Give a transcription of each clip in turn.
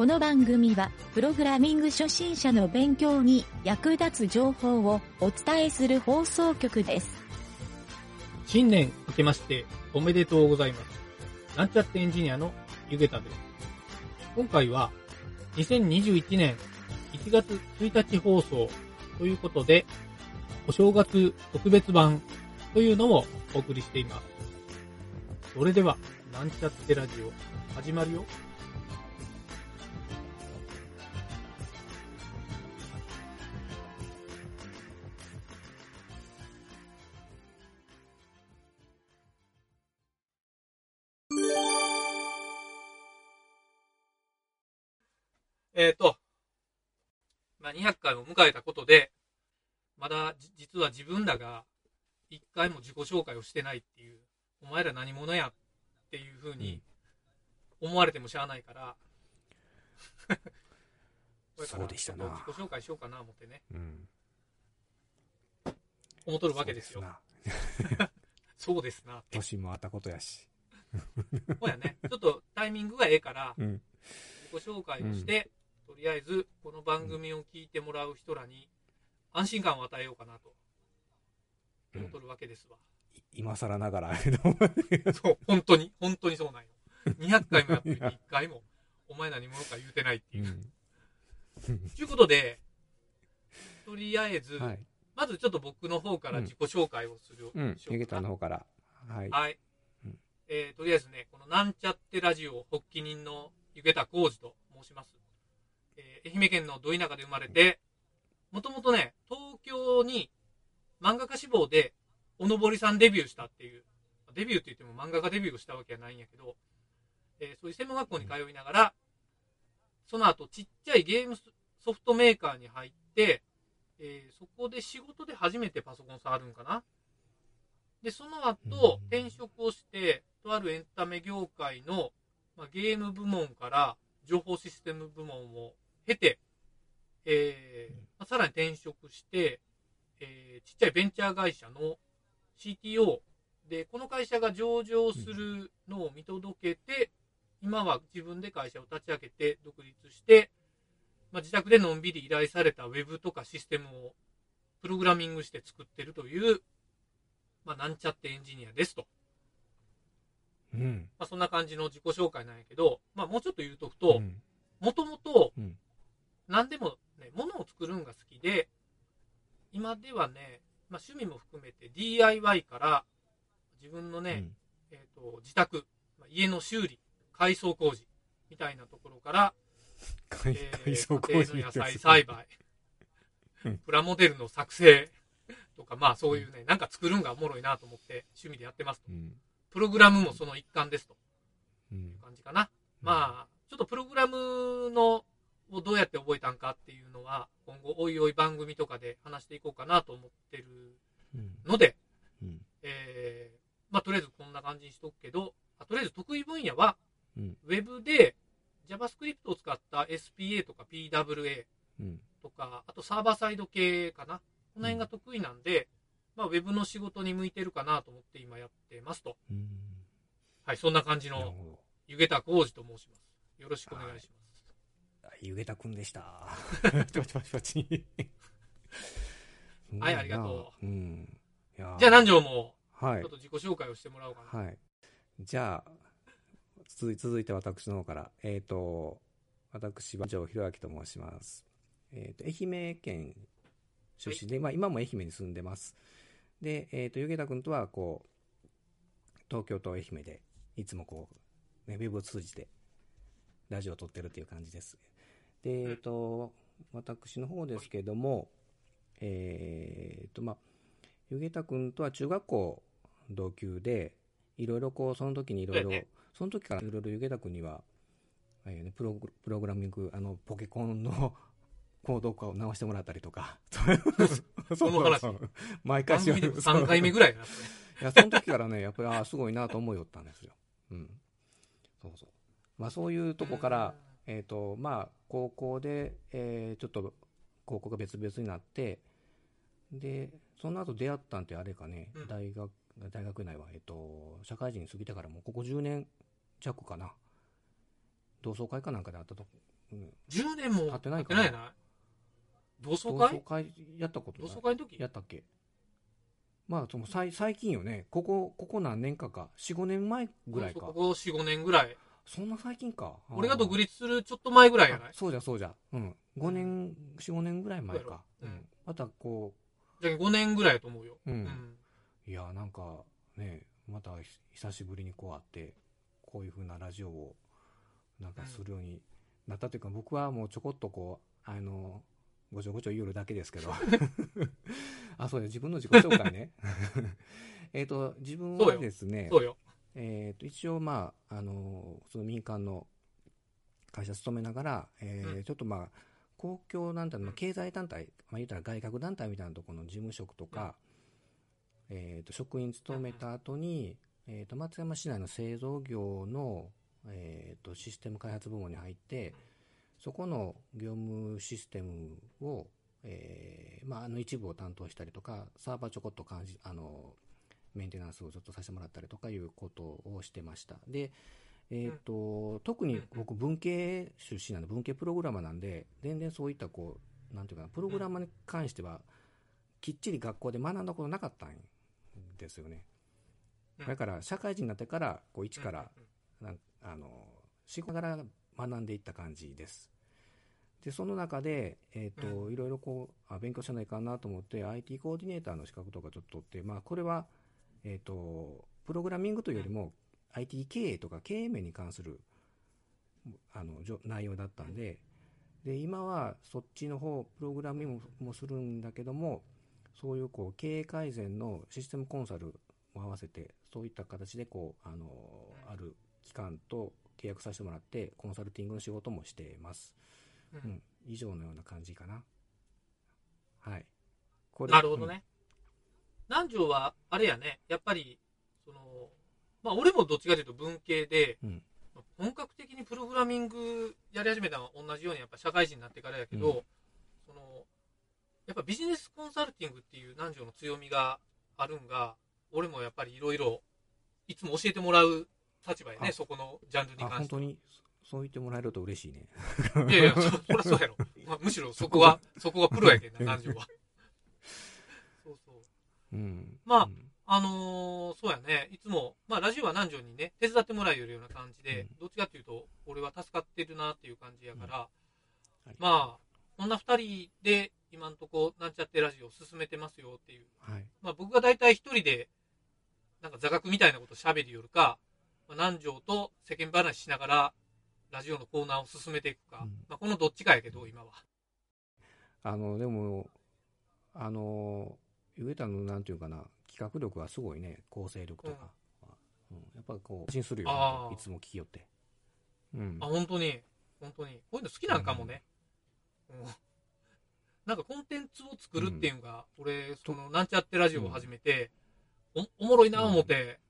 この番組は、プログラミング初心者の勉強に役立つ情報をお伝えする放送局です。新年明けましておめでとうございます。なんちゃってエンジニアのゆげたです。今回は2021年1月1日放送ということで、お正月特別版というのをお送りしています。それでは、なんちゃってラジオ始まるよ。えっ、と、まあ、200回を迎えたことで、まだ実は自分らが一回も自己紹介をしてないっていう、お前ら何者やっていう風に思われてもしゃあないから、これからそうでしたな自己紹介しようかな思ってね、うん。思っとるわけですよ。そうですな。年もあったことやし。そうやね。ちょっとタイミングがええから、うん。自己紹介をして、とりあえずこの番組を聞いてもらう人らに安心感を与えようかなと思っとるわけですわ。い今更ながら、そう、本当に、本当にそうなんよ。200回もやってる1回も、お前何者か言うてないっていう。うん。ということで、とりあえず、はい。まずちょっと僕の方から自己紹介をする、うん。ゆげたの方から。はい。はい。うんえーとりあえずね、このなんちゃってラジオ発起人のゆげたこうじと申します。えー愛媛県のど田舎で生まれて、もともとね、東京に漫画家志望で、おのぼりさんデビューしたっていう、デビューって言っても漫画家デビューをしたわけはないんやけど、えーそういう専門学校に通いながら、その後ちっちゃいゲームソフトメーカーに入って、えーそこで仕事で初めてパソコン触るんかな。で、その後うん、転職をして、とあるエンタメ業界の、まあ、ゲーム部門から情報システム部門を経て、えーまあ、さらに転職して、えーちっちゃいベンチャー会社の CTO で、この会社が上場するのを見届けて、今は自分で会社を立ち上げて独立して、まあ、自宅でのんびり依頼されたウェブとかシステムをプログラミングして作ってるという、まあ、なんちゃってエンジニアですと。うん。まあ、そんな感じの自己紹介なんやけど、まあ、もうちょっと言うとくとう、ん。もともとうん、何でもね、物を作るんが好きで、今ではね、まあ、趣味も含めて DIY から、自分のね、えっ、と、自宅、まあ家の修理、改装工事、みたいなところから、改装工事家庭の野菜栽培うん、プラモデルの作成とか、まあそういうね、なんか作るんがおもろいなと思って趣味でやってますと。うん。プログラムもその一環ですと。うん。感じかな。まあ、ちょっとプログラムのをどうやって覚えたんかっていうのは、今後おいおい番組とかで話していこうかなと思ってるうん。ので、うん。えー、まあとりあえずこんな感じにしとくけど、あとりあえず得意分野は、うん。ウェブで JavaScript を使った SPA とか PWA うん。とか、あとサーバーサイド系かな。この辺が得意なんで、まあウェブの仕事に向いてるかなと思って今やってますと。うん。はい、そんな感じの。湯桁浩二と申します。よろしくお願いします。ゆげたくんでした。パチパチパチ。はいありがとう。うん。じゃあ南條も、はいちょっ。と自己紹介をしてもらおうかな。はい。じゃあ、続い続いて私の方から。えっ、と、私は城弘明と申します。えっ、と、愛媛県出身で、まあ今も愛媛に住んでます。で、えっ、と、ゆげたくんとは、こう、東京と愛媛で、いつもこう、ね、ウェブを通じて、ラジオを撮ってるっていう感じです。で、えっ、と、私の方ですけども、えっ、と、まあ、ゆげたくんとは中学校同級で、いろいろこう、その時にいろいろその時からいろいろゆげたくんには、プログプログラミング、あの、ポケコンのコード化を直してもらったりとか。その話毎回しよう番組でも3回目ぐらいいや、その時からね、やっぱり、ああ、すごいなと思いよったんですよ。うん。そうそう。まあ、そういうとこから、えっ、と、まあ、高校で、えーちょっと、高校が別々になって、で、その後出会ったんってあれかね、うん大学、大学内は、えっと、社会人過ぎてからもうここ10年弱かな。同窓会かなんかで会ったと、うん、10年も経ってないかなな同窓同会窓会やったこと同ない窓会の時？やったっけまあ、その最最近よね。ここ、ここ何年かか。4、5年前ぐらいかこ。こ4、5年ぐらい。そんな最近か。俺が独立立するちょっと前ぐらいやない？そうじゃそうじゃ。うん。5年、4、5年ぐらい前か。そうんうん。またこじゃあ5年ぐらいやと思うよ。う、う。うんん。いや、なんかね、また久しぶりにこう会って、こういう風なラジオをなんかするようになったというか、僕はもうちょこっとこう、あの、ごちょごちょ言うるだけですけど。あ、そうよ、自分の自己紹介ね。えっと、自分はですね、そうよ。えっと、一応まあ、あの、その民間の会社勤めながら、えーうん。ちょっとまあ、公共団体の経済団体、まあ言ったら外郭団体みたいなところの事務職とか、えっと、職員勤めた後に、えっと、松山市内の製造業の、えっと、システム開発部門に入って、そこの業務システムを、えーまあ、あの一部を担当したりとか、サーバーちょこっと感じ、あの、メンテナンスをずっとさせてもらったりとかいうことをしてました。で、えっ、と、特に僕文系出身なんで、文系プログラマーなんで、全然そういったこう、なんていうかな、プログラマーに関しては、きっちり学校で学んだことなかったんですよね。うんだから、社会人になってから、こう、一から、うんなんあの、仕事から学んでいった感じです。で、その中で、えっ、と、ういろいろこう、あ、勉強しないかんなと思って、IT コーディネーターの資格とかちょっと取って、まあ、これは、えっ、と、プログラミングというよりも、IT 経営とか経営面に関する、あの、内容だったんで、で、今はそっちの方、プログラミングもするんだけども、そういうこう、経営改善のシステムコンサルも合わせて、そういった形でこう、あの、ある機関と契約させてもらって、コンサルティングの仕事もしています。ううんん。以上のような感じかな。はい。こなるほど。ね。南條は、あれやね、やっぱり、その、まあ俺もどっちかというと文系で、うん本格的にプログラミングやり始めたのは同じようにやっぱ社会人になってからやけど、うんその、やっぱビジネスコンサルティングっていう南條の強みがあるんが、俺もやっぱりいろいろ、いつも教えてもらう立場やね、あそこのジャンルにあ、関しては。本当に、そそう言ってもらえると嬉しいね。いやいや、そそりゃそうやろ。まあ、むしろそこは、そこがプロやけんな、南條は。そうん。まあうんあのーそうやね、いつも、まあ、ラジオは南條にね、手伝ってもらえるような感じで、うんどっちかっていうと、俺は助かってるなっていう感じやから、うんまあ、こんな二人で、今んとこ、なんちゃってラジオを進めてますよっていう。はい。まあ、僕が大体一人で、なんか座学みたいなこと喋るよりか、まあ、南條と世間話しながら、ラジオのコーナーを進めていくか、うんまあ、このどっちかやけど、今は。あの、でも、あの、上田のなんていうかな、企画力はすごいね、構成力とか。うんやっぱこう、安心するよ、あーいつも聞きよって。うんあ、。本当に、本当に。こういうの好きなんかもね。うんなんかコンテンツを作るっていうのが、俺、その、なんちゃってラジオを始めて、おおもろいな思って、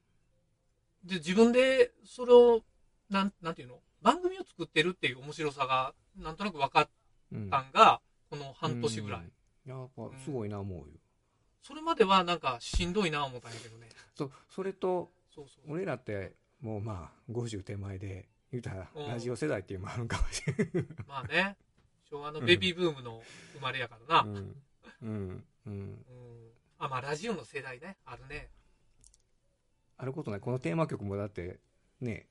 で、自分で、それを、なん、なんていうの？番組を作ってるっていう面白さが、なんとなく分かっうんたんが、この半年ぐらい。うんやっぱすごいな思うよ。それまではなんかしんどいな思ったんやけどね。そう、それと。俺らって、もうまあ、50手前で、言うたらうん、ラジオ世代っていうのもあるんかもしれん。まあね、昭和のベビーブームの生まれやからな。うん。うん。うん。うん。あ、まあラジオの世代ね、あるね。あることない。このテーマ曲もだって、ね、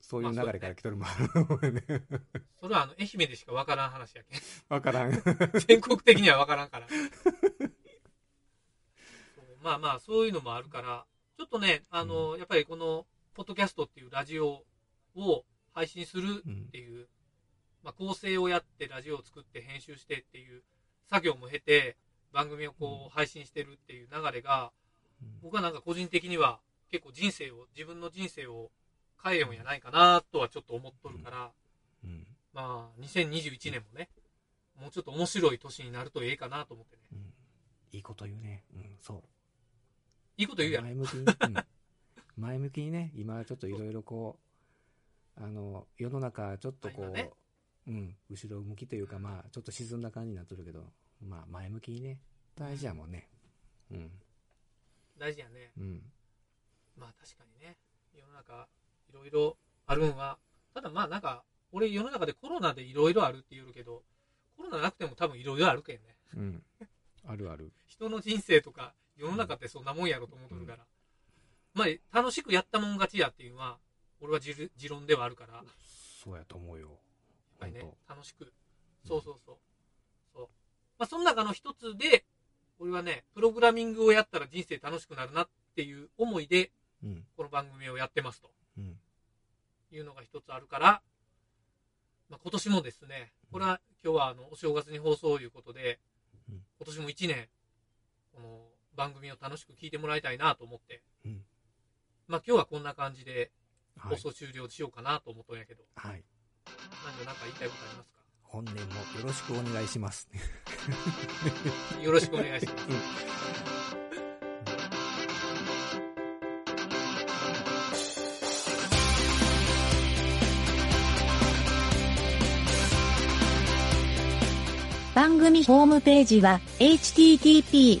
そういう流れから来とるもんね。それはあの、愛媛でしかわからん話やけん。わからん。全国的にはわからんから。まあまあ、そういうのもあるから、ちょっとね、あの、やっぱりこの、ポッドキャストっていうラジオを配信するうんっていう、まあ、構成をやって、ラジオを作って、編集してっていう作業も経て、番組をこう、配信してるっていう流れが、僕はなんか個人的には、結構人生を、自分の人生を変えようんやないかなとはちょっと思っとるから、うん。まあ、2021年もね、もうちょっと面白い年になるとええかなと思ってね。うんいいこと言うね。うん、そう。いいこと言うやん。前向きに、うん前向きにね、今ちょっといろいろこう、あの、世の中ちょっとこう、ねうん、後ろ向きというか、まあ、ちょっと沈んだ感じになってるけど、まあ、前向きにね、大事やもんね。うん。大事やね。うん。まあ確かにね、世の中いろいろあるんは、ただまあなんか、俺世の中でコロナでいろいろあるって言うけど、コロナなくても多分いろいろあるけんね。うん。あるある。人の人生とか世の中ってそんなもんやろと思っとるから。まあ楽しくやったもん勝ちやっていうのは、俺は持持論ではあるから、やっそうやと思うよ。ぱりね本、楽しく。そうそうそう。そう。まあその中の一つで、俺はね、プログラミングをやったら人生楽しくなるなっていう思いで、当うん。この番組をやってますと。うん。いうのが一つあるから、まあ、今年もですね、これは今日はあのお正月に放送ということで、うん今年も1年、この番組を楽しく聞いてもらいたいなと思って、うん。まあ今日はこんな感じではい。放送終了しようかなと思ったんやけど、はい。何かなんか言いたいことあります本年もよろしくお願いします。か よろしくお願いします。番組ホームページは http://